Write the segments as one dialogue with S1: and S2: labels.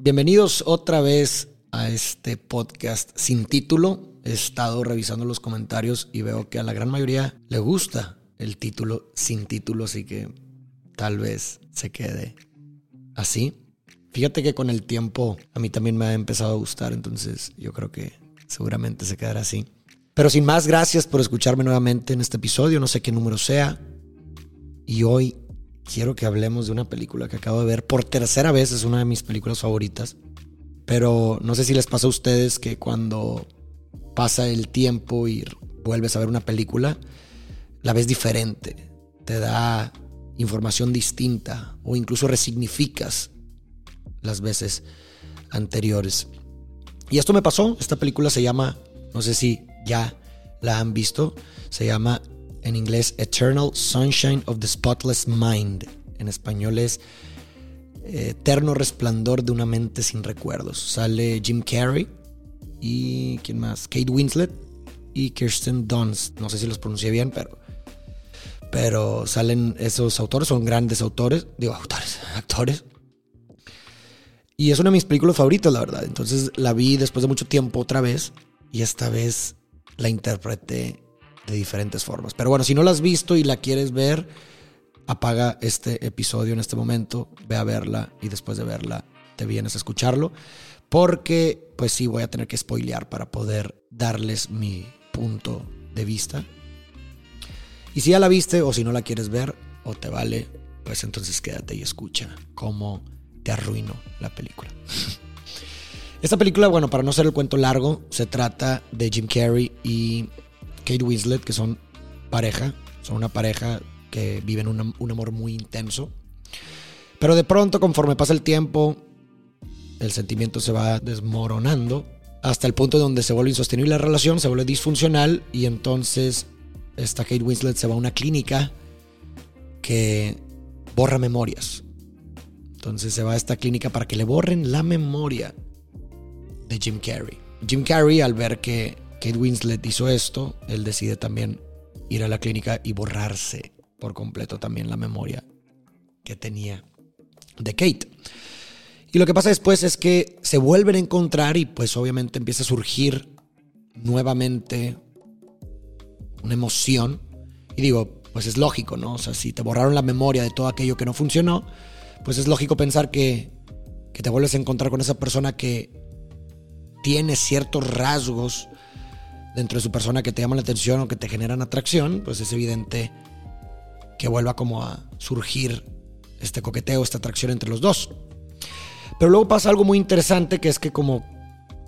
S1: Bienvenidos otra vez a este podcast sin título. He estado revisando los comentarios y veo que a la gran mayoría le gusta el título sin título, así que tal vez se quede así. Fíjate que con el tiempo a mí también me ha empezado a gustar, entonces yo creo que seguramente se quedará así. Pero sin más, gracias por escucharme nuevamente en este episodio, no sé qué número sea. Y hoy quiero que hablemos de una película que acabo de ver por tercera vez, es una de mis películas favoritas. Pero no sé si les pasa a ustedes que cuando pasa el tiempo y vuelves a ver una película, la ves diferente, te da información distinta o incluso resignificas las veces anteriores. Y esto me pasó, esta película se llama, no sé si ya la han visto, se llama en inglés Eternal Sunshine of the Spotless Mind. En español es eh, Eterno Resplandor de una mente sin recuerdos. Sale Jim Carrey y ¿quién más? Kate Winslet y Kirsten Dunst. No sé si los pronuncié bien, pero pero salen esos autores, son grandes autores, digo autores, actores. Y es una de mis películas favoritas, la verdad. Entonces la vi después de mucho tiempo otra vez y esta vez la interpreté de diferentes formas. Pero bueno, si no la has visto y la quieres ver, apaga este episodio en este momento, ve a verla y después de verla te vienes a escucharlo. Porque pues sí voy a tener que spoilear para poder darles mi punto de vista. Y si ya la viste o si no la quieres ver o te vale, pues entonces quédate y escucha cómo te arruino la película. Esta película, bueno, para no ser el cuento largo, se trata de Jim Carrey y Kate Winslet, que son pareja, son una pareja que viven un, amor muy intenso. Pero de pronto, conforme pasa el tiempo, el sentimiento se va desmoronando hasta el punto donde se vuelve insostenible la relación, se vuelve disfuncional y entonces esta Kate Winslet se va a una clínica que borra memorias. Entonces se va a esta clínica para que le borren la memoria de Jim Carrey. Jim Carrey al ver que Kate Winslet hizo esto, él decide también ir a la clínica y borrarse por completo también la memoria que tenía de Kate. Y lo que pasa después es que se vuelven a encontrar y pues obviamente empieza a surgir nuevamente una emoción. Y digo, pues es lógico, ¿no? O sea, si te borraron la memoria de todo aquello que no funcionó, pues es lógico pensar que, que te vuelves a encontrar con esa persona que tiene ciertos rasgos dentro de su persona que te llaman la atención o que te generan atracción, pues es evidente que vuelva como a surgir este coqueteo, esta atracción entre los dos. Pero luego pasa algo muy interesante que es que como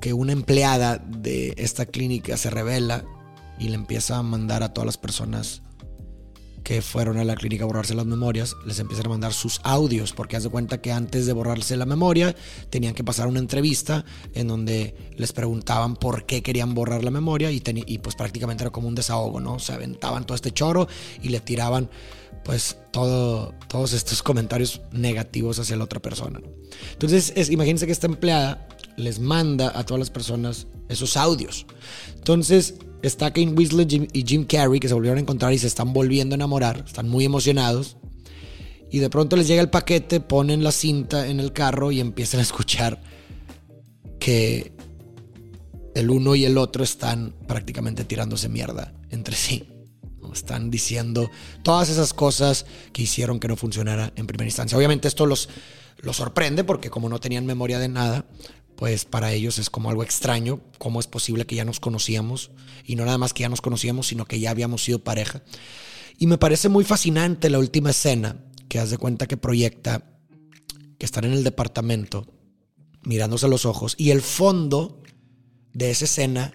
S1: que una empleada de esta clínica se revela y le empieza a mandar a todas las personas que fueron a la clínica a borrarse las memorias, les empiezan a mandar sus audios, porque haz de cuenta que antes de borrarse la memoria tenían que pasar una entrevista en donde les preguntaban por qué querían borrar la memoria y, y pues prácticamente era como un desahogo, ¿no? Se aventaban todo este choro y le tiraban pues todo, todos estos comentarios negativos hacia la otra persona. Entonces, es, imagínense que esta empleada les manda a todas las personas esos audios. Entonces, está Kane Winslet y Jim Carrey que se volvieron a encontrar y se están volviendo a enamorar, están muy emocionados. Y de pronto les llega el paquete, ponen la cinta en el carro y empiezan a escuchar que el uno y el otro están prácticamente tirándose mierda entre sí. Están diciendo todas esas cosas que hicieron que no funcionara en primera instancia. Obviamente esto los, los sorprende porque como no tenían memoria de nada, pues para ellos es como algo extraño, cómo es posible que ya nos conocíamos, y no nada más que ya nos conocíamos, sino que ya habíamos sido pareja. Y me parece muy fascinante la última escena, que haz de cuenta que proyecta que están en el departamento, mirándose los ojos, y el fondo de esa escena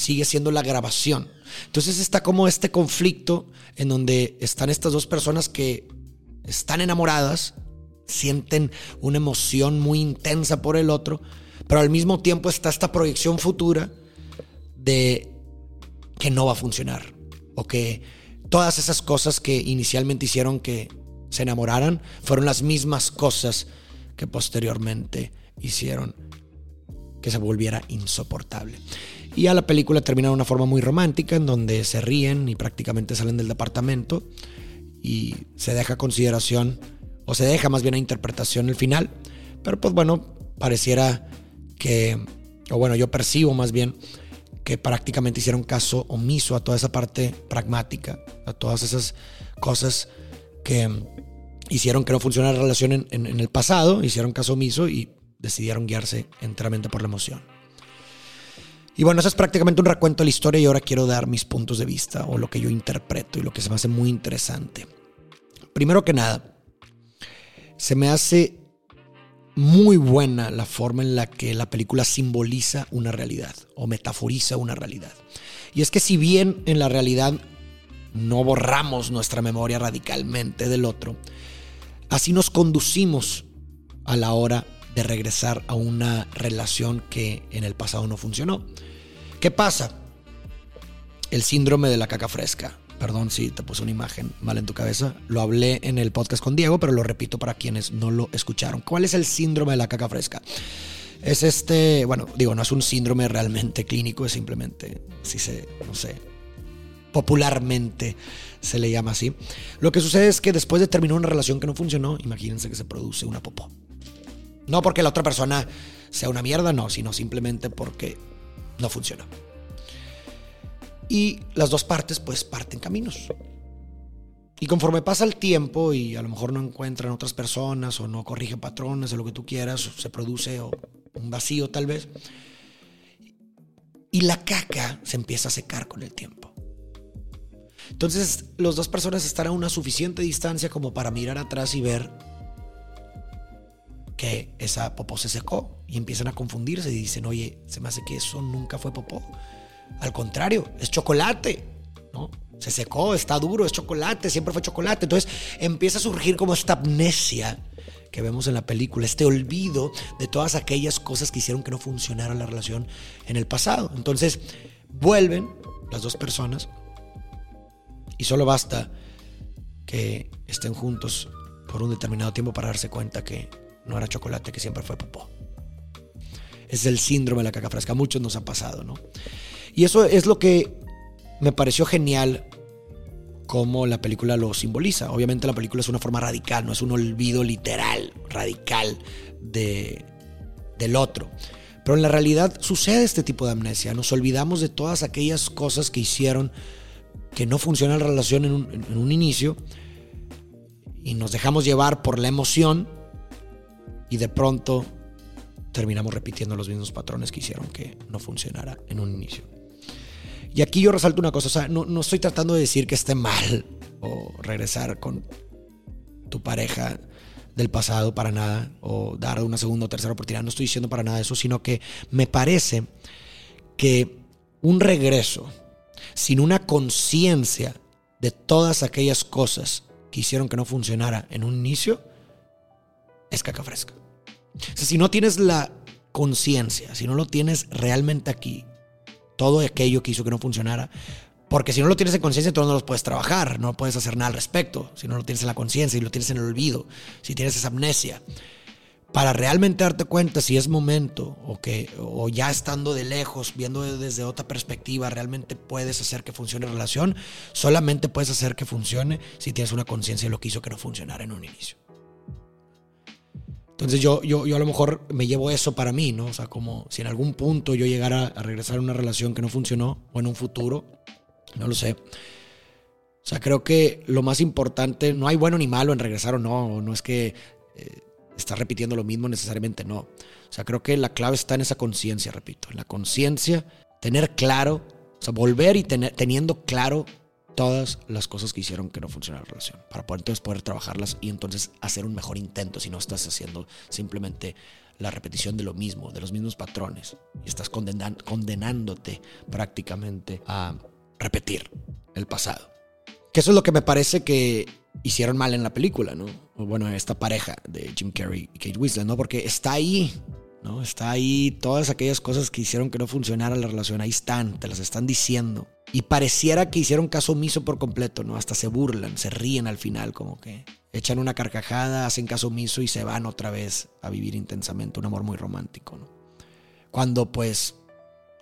S1: sigue siendo la grabación. Entonces está como este conflicto en donde están estas dos personas que están enamoradas, sienten una emoción muy intensa por el otro, pero al mismo tiempo está esta proyección futura de que no va a funcionar o que todas esas cosas que inicialmente hicieron que se enamoraran fueron las mismas cosas que posteriormente hicieron que se volviera insoportable. Y a la película termina de una forma muy romántica en donde se ríen y prácticamente salen del departamento y se deja consideración o se deja más bien a interpretación el final. Pero pues bueno, pareciera que, o bueno, yo percibo más bien que prácticamente hicieron caso omiso a toda esa parte pragmática, a todas esas cosas que hicieron que no funcionara la relación en, en el pasado, hicieron caso omiso y decidieron guiarse enteramente por la emoción. Y bueno, eso es prácticamente un recuento de la historia y ahora quiero dar mis puntos de vista o lo que yo interpreto y lo que se me hace muy interesante. Primero que nada, se me hace muy buena la forma en la que la película simboliza una realidad o metaforiza una realidad. Y es que si bien en la realidad no borramos nuestra memoria radicalmente del otro, así nos conducimos a la hora de regresar a una relación que en el pasado no funcionó. ¿Qué pasa? El síndrome de la caca fresca. Perdón si te puse una imagen mal en tu cabeza. Lo hablé en el podcast con Diego, pero lo repito para quienes no lo escucharon. ¿Cuál es el síndrome de la caca fresca? Es este, bueno, digo, no es un síndrome realmente clínico, es simplemente, si se, no sé, popularmente se le llama así. Lo que sucede es que después de terminar una relación que no funcionó, imagínense que se produce una popó. No porque la otra persona sea una mierda, no, sino simplemente porque no funcionó. Y las dos partes pues parten caminos. Y conforme pasa el tiempo y a lo mejor no encuentran otras personas o no corrigen patrones o lo que tú quieras, se produce un vacío tal vez. Y la caca se empieza a secar con el tiempo. Entonces, las dos personas están a una suficiente distancia como para mirar atrás y ver que esa popó se secó y empiezan a confundirse y dicen, oye, se me hace que eso nunca fue popó. Al contrario, es chocolate, ¿no? Se secó, está duro, es chocolate, siempre fue chocolate. Entonces empieza a surgir como esta amnesia que vemos en la película, este olvido de todas aquellas cosas que hicieron que no funcionara la relación en el pasado. Entonces vuelven las dos personas y solo basta que estén juntos por un determinado tiempo para darse cuenta que no era chocolate, que siempre fue popó. Es el síndrome de la caca fresca. Muchos nos ha pasado, ¿no? Y eso es lo que me pareció genial cómo la película lo simboliza. Obviamente la película es una forma radical, no es un olvido literal, radical de, del otro. Pero en la realidad sucede este tipo de amnesia. Nos olvidamos de todas aquellas cosas que hicieron que no funciona la relación en un inicio y nos dejamos llevar por la emoción y de pronto terminamos repitiendo los mismos patrones que hicieron que no funcionara en un inicio. Y aquí yo resalto una cosa, o sea, no, no estoy tratando de decir que esté mal o regresar con tu pareja del pasado para nada, o dar una segunda o tercera oportunidad, no estoy diciendo para nada eso, sino que me parece que un regreso sin una conciencia de todas aquellas cosas que hicieron que no funcionara en un inicio, es caca fresca. Si no tienes la conciencia, si no lo tienes realmente aquí, todo aquello que hizo que no funcionara, porque si no lo tienes en conciencia, tú no lo puedes trabajar, no puedes hacer nada al respecto. Si no lo tienes en la conciencia y lo tienes en el olvido, si tienes esa amnesia. Para realmente darte cuenta si es momento o que o ya estando de lejos, viendo desde otra perspectiva, realmente puedes hacer que funcione la relación, solamente puedes hacer que funcione si tienes una conciencia de lo que hizo que no funcionara en un inicio. Entonces yo, yo, yo a lo mejor me llevo eso para mí, ¿no? O sea, como si en algún punto yo llegara a regresar a una relación que no funcionó o en un futuro, no lo sé. O sea, creo que lo más importante, no hay bueno ni malo en regresar o no, no es que eh, estás repitiendo lo mismo necesariamente, no. O sea, creo que la clave está en esa conciencia, repito, en la conciencia, tener claro, o sea, volver y tener, teniendo claro todas las cosas que hicieron que no funcionara la relación, para poder entonces poder trabajarlas y entonces hacer un mejor intento si no estás haciendo simplemente la repetición de lo mismo, de los mismos patrones, y estás condenándote prácticamente a repetir el pasado. Que eso es lo que me parece que hicieron mal en la película, ¿no? Bueno, esta pareja de Jim Carrey y Kate Winslet, ¿no? Porque está ahí, ¿no? Está ahí todas aquellas cosas que hicieron que no funcionara la relación, ahí están, te las están diciendo. Y pareciera que hicieron caso omiso por completo, ¿no? Hasta se burlan, se ríen al final, como que echan una carcajada, hacen caso omiso y se van otra vez a vivir intensamente un amor muy romántico, ¿no? Cuando pues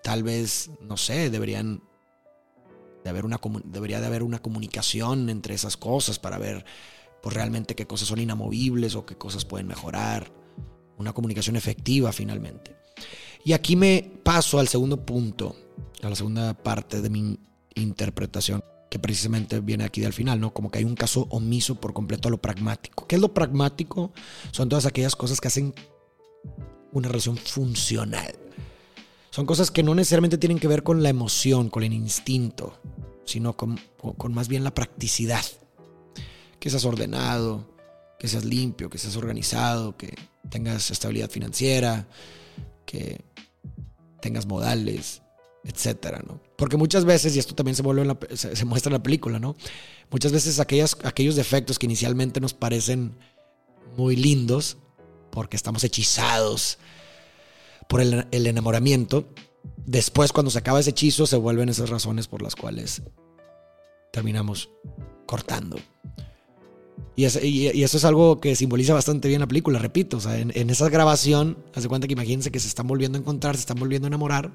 S1: tal vez, no sé, deberían de haber una, debería de haber una comunicación entre esas cosas para ver pues realmente qué cosas son inamovibles o qué cosas pueden mejorar una comunicación efectiva finalmente. Y aquí me paso al segundo punto, a la segunda parte de mi interpretación, que precisamente viene aquí del final, ¿no? Como que hay un caso omiso por completo a lo pragmático. ¿Qué es lo pragmático? Son todas aquellas cosas que hacen una relación funcional. Son cosas que no necesariamente tienen que ver con la emoción, con el instinto, sino con, con más bien la practicidad. Que seas ordenado, que seas limpio, que seas organizado, que tengas estabilidad financiera, que tengas modales, etcétera, ¿no? Porque muchas veces, y esto también se, vuelve se, muestra en la película, ¿no? Muchas veces aquellos defectos que inicialmente nos parecen muy lindos, porque estamos hechizados por el enamoramiento, después cuando se acaba ese hechizo se vuelven esas razones por las cuales terminamos cortando. Y, eso es algo que simboliza bastante bien la película, repito. O sea, en, esa grabación, hace cuenta que imagínense que se están volviendo a encontrar, se están volviendo a enamorar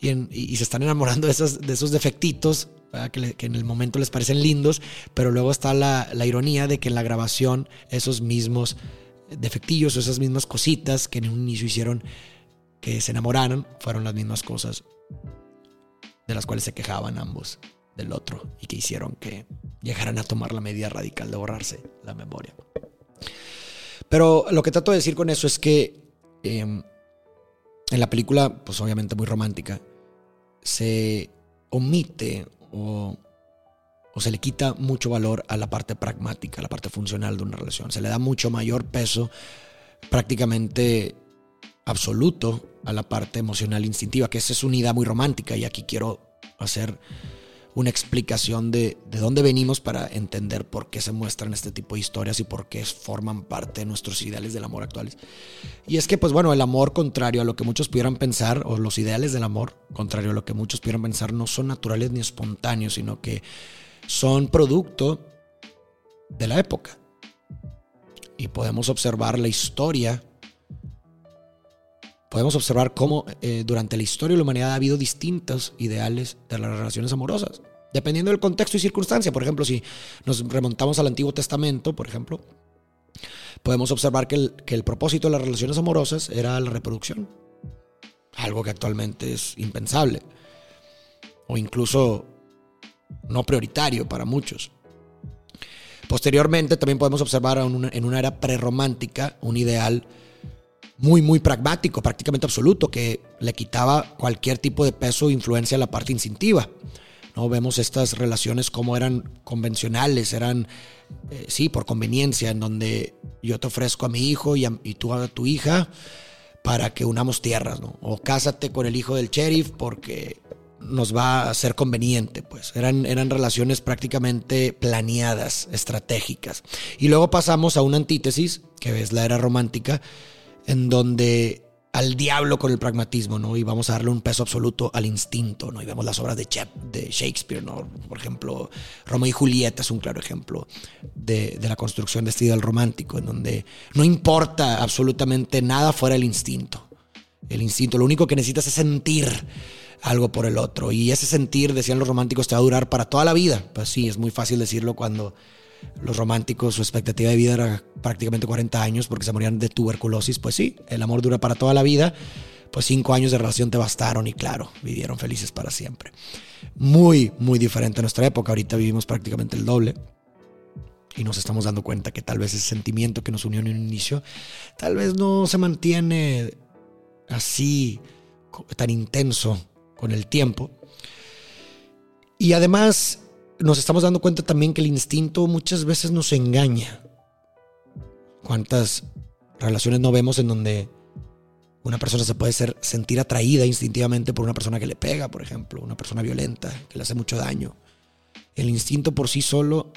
S1: y, se están enamorando de esos, de esos defectitos que, en el momento les parecen lindos, pero luego está la, ironía de que en la grabación esos mismos defectillos o esas mismas cositas que en un inicio hicieron que se enamoraran fueron las mismas cosas de las cuales se quejaban ambos del otro y que hicieron que llegaran a tomar la medida radical de borrarse la memoria. Pero lo que trato de decir con eso es que em, en la película, pues obviamente muy romántica, se omite o, o, se le quita mucho valor a la parte pragmática, a la parte funcional de una relación. Se le da mucho mayor peso prácticamente absoluto a la parte emocional instintiva, que esa es una idea muy romántica y aquí quiero hacer una explicación de, de dónde venimos para entender por qué se muestran este tipo de historias y por qué forman parte de nuestros ideales del amor actuales. Y es que, pues bueno, el amor contrario a lo que muchos pudieran pensar, o los ideales del amor contrario a lo que muchos pudieran pensar, no son naturales ni espontáneos, sino que son producto de la época. Y podemos observar la historia podemos observar cómo eh, durante la historia de la humanidad ha habido distintos ideales de las relaciones amorosas, dependiendo del contexto y circunstancia. Por ejemplo, si nos remontamos al Antiguo Testamento, por ejemplo, podemos observar que el, que el propósito de las relaciones amorosas era la reproducción, algo que actualmente es impensable, o incluso no prioritario para muchos. Posteriormente también podemos observar en una era prerromántica un ideal muy, muy pragmático, prácticamente absoluto, que le quitaba cualquier tipo de peso o influencia a la parte instintiva. ¿no? Vemos estas relaciones como eran convencionales, eran, eh, sí, por conveniencia, en donde yo te ofrezco a mi hijo y, y, tú a tu hija para que unamos tierras, ¿no? O cásate con el hijo del sheriff porque nos va a ser conveniente, pues. Eran, eran relaciones prácticamente planeadas, estratégicas. Y luego pasamos a una antítesis, que es la era romántica, en donde al diablo con el pragmatismo, ¿no? Y vamos a darle un peso absoluto al instinto, ¿no? Y vemos las obras de, de Shakespeare, ¿no? Por ejemplo, Romeo y Julieta es un claro ejemplo de, la construcción de este ideal romántico, en donde no importa absolutamente nada fuera el instinto. El instinto, lo único que necesitas es sentir algo por el otro. Y ese sentir, decían los románticos, te va a durar para toda la vida. Pues sí, es muy fácil decirlo cuando los románticos, su expectativa de vida era prácticamente 40 años porque se morían de tuberculosis. Pues sí, el amor dura para toda la vida. Pues cinco años de relación te bastaron y claro, vivieron felices para siempre. Muy, muy diferente a nuestra época. Ahorita vivimos prácticamente el doble. Y nos estamos dando cuenta que tal vez ese sentimiento que nos unió en un inicio, tal vez no se mantiene así, tan intenso con el tiempo. Y además, nos estamos dando cuenta también que el instinto muchas veces nos engaña. ¿Cuántas relaciones no vemos en donde una persona se puede ser, sentir atraída instintivamente por una persona que le pega, por ejemplo, una persona violenta, que le hace mucho daño? El instinto por sí solo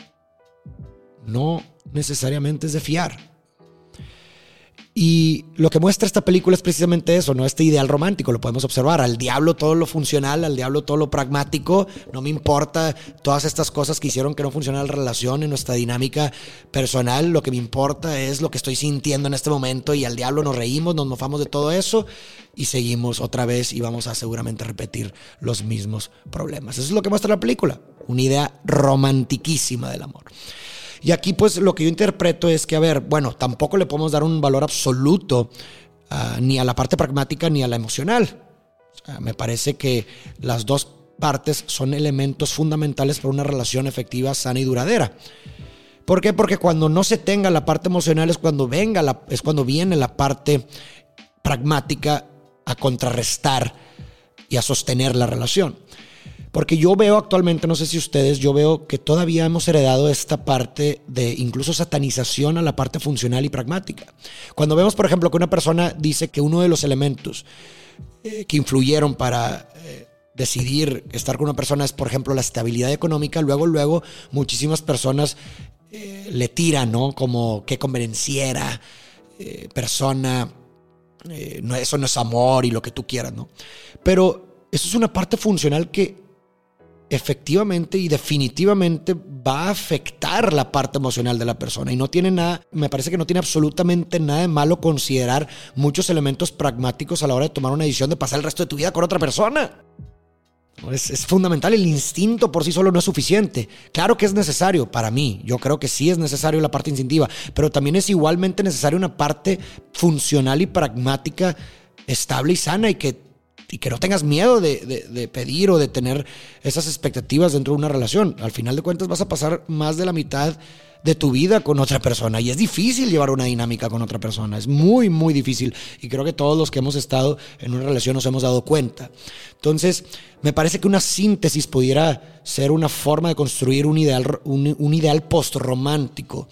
S1: no necesariamente es de fiar. Y lo que muestra esta película es precisamente eso, ¿no? Este ideal romántico, lo podemos observar. Al diablo todo lo funcional, al diablo todo lo pragmático. No me importa todas estas cosas que hicieron que no funcionara la relación en nuestra dinámica personal. Lo que me importa es lo que estoy sintiendo en este momento y al diablo nos reímos, nos mofamos de todo eso y seguimos otra vez y vamos a seguramente repetir los mismos problemas. Eso es lo que muestra la película. Una idea romantiquísima del amor. Y aquí pues lo que yo interpreto es que, a ver, bueno, tampoco le podemos dar un valor absoluto ah, ni a la parte pragmática ni a la emocional. me parece que las dos partes son elementos fundamentales para una relación efectiva, sana y duradera. ¿Por qué? Porque cuando no se tenga la parte emocional es cuando venga la, es cuando viene la parte pragmática a contrarrestar y a sostener la relación. Porque yo veo actualmente, no sé si ustedes, yo veo que todavía hemos heredado esta parte de incluso satanización a la parte funcional y pragmática. Cuando vemos, por ejemplo, que una persona dice que uno de los elementos eh, que influyeron para eh, decidir estar con una persona es, por ejemplo, la estabilidad económica, luego, luego, muchísimas personas eh, le tiran, ¿no? Como qué convenciera, persona, eso no es amor y lo que tú quieras, ¿no? Pero eso es una parte funcional que efectivamente y definitivamente va a afectar la parte emocional de la persona. Y no tiene nada, me parece que no tiene absolutamente nada de malo considerar muchos elementos pragmáticos a la hora de tomar una decisión de pasar el resto de tu vida con otra persona. Es, fundamental, el instinto por sí solo no es suficiente. Claro que es necesario para mí, yo creo que sí es necesario la parte instintiva, pero también es igualmente necesaria una parte funcional y pragmática estable y sana y que y que no tengas miedo de, pedir o de tener esas expectativas dentro de una relación. Al final de cuentas vas a pasar más de la mitad de tu vida con otra persona. Y es difícil llevar una dinámica con otra persona, es muy, muy difícil. Y creo que todos los que hemos estado en una relación nos hemos dado cuenta. Entonces, me parece que una síntesis pudiera ser una forma de construir un ideal, un, ideal post-romántico,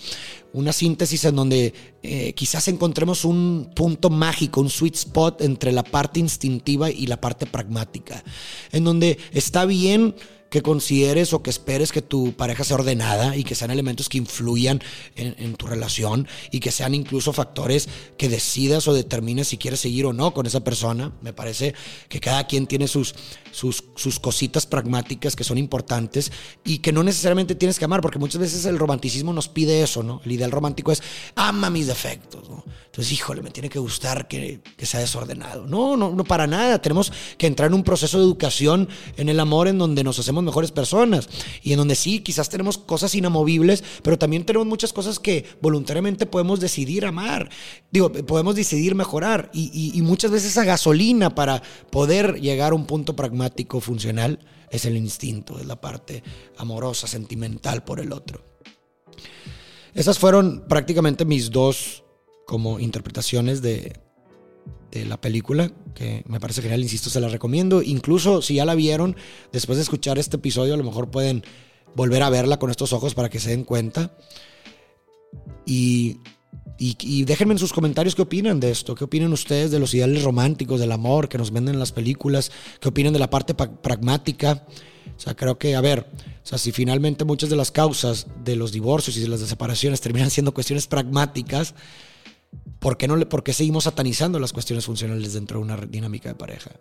S1: una síntesis en donde eh, quizás encontremos un punto mágico, un sweet spot entre la parte instintiva y la parte pragmática, en donde está bien que consideres o que esperes que tu pareja sea ordenada y que sean elementos que influyan en, tu relación y que sean incluso factores que decidas o determines si quieres seguir o no con esa persona. Me parece que cada quien tiene sus, sus, sus cositas pragmáticas que son importantes y que no necesariamente tienes que amar, porque muchas veces el romanticismo nos pide eso, ¿no? El ideal romántico es ama mis defectos, ¿no? Entonces, híjole, me tiene que gustar que, que sea desordenado. No, no, no para nada. Tenemos que entrar en un proceso de educación en el amor en donde nos hacemos mejores personas y en donde sí, quizás tenemos cosas inamovibles, pero también tenemos muchas cosas que voluntariamente podemos decidir amar. Digo, podemos decidir mejorar y, y muchas veces esa gasolina para poder llegar a un punto pragmático, funcional, es el instinto, es la parte amorosa, sentimental por el otro. Esas fueron prácticamente mis dos como interpretaciones de, de la película, que me parece genial, insisto, se la recomiendo. Incluso si ya la vieron, después de escuchar este episodio, a lo mejor pueden volver a verla con estos ojos para que se den cuenta. Y, y, déjenme en sus comentarios qué opinan de esto, qué opinan ustedes de los ideales románticos, del amor que nos venden en las películas, qué opinan de la parte pragmática. O sea, creo que, a ver, o sea, si finalmente muchas de las causas de los divorcios y de las separaciones terminan siendo cuestiones pragmáticas, ¿por qué, no por qué seguimos satanizando las cuestiones funcionales dentro de una dinámica de pareja?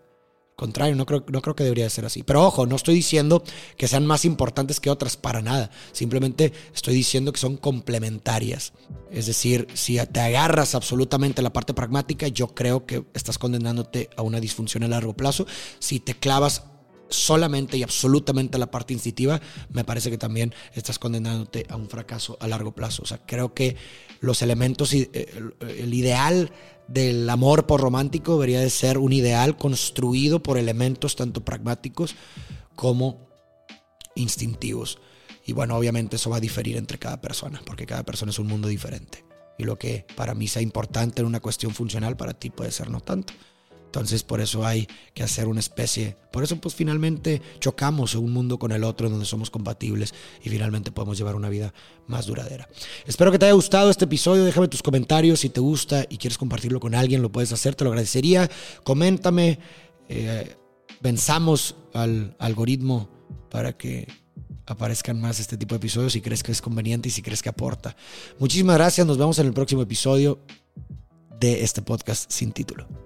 S1: Contrario, no creo, no creo que debería ser así. Pero ojo, no estoy diciendo que sean más importantes que otras para nada. Simplemente estoy diciendo que son complementarias. Es decir, si te agarras absolutamente a la parte pragmática, yo creo que estás condenándote a una disfunción a largo plazo. Si te clavas solamente y absolutamente la parte instintiva, me parece que también estás condenándote a un fracaso a largo plazo. O sea, creo que los elementos, eh, el ideal del amor por romántico debería de ser un ideal construido por elementos tanto pragmáticos como instintivos. Y bueno, obviamente eso va a diferir entre cada persona, porque cada persona es un mundo diferente. Y lo que para mí sea importante en una cuestión funcional, para ti puede ser no tanto. Entonces por eso hay que hacer una especie, por eso pues finalmente chocamos un mundo con el otro donde somos compatibles y finalmente podemos llevar una vida más duradera. Espero que te haya gustado este episodio, déjame tus comentarios si te gusta y quieres compartirlo con alguien, lo puedes hacer, te lo agradecería. Coméntame, eh, pensamos al algoritmo para que aparezcan más este tipo de episodios si crees que es conveniente y si crees que aporta. Muchísimas gracias, nos vemos en el próximo episodio de este podcast sin título.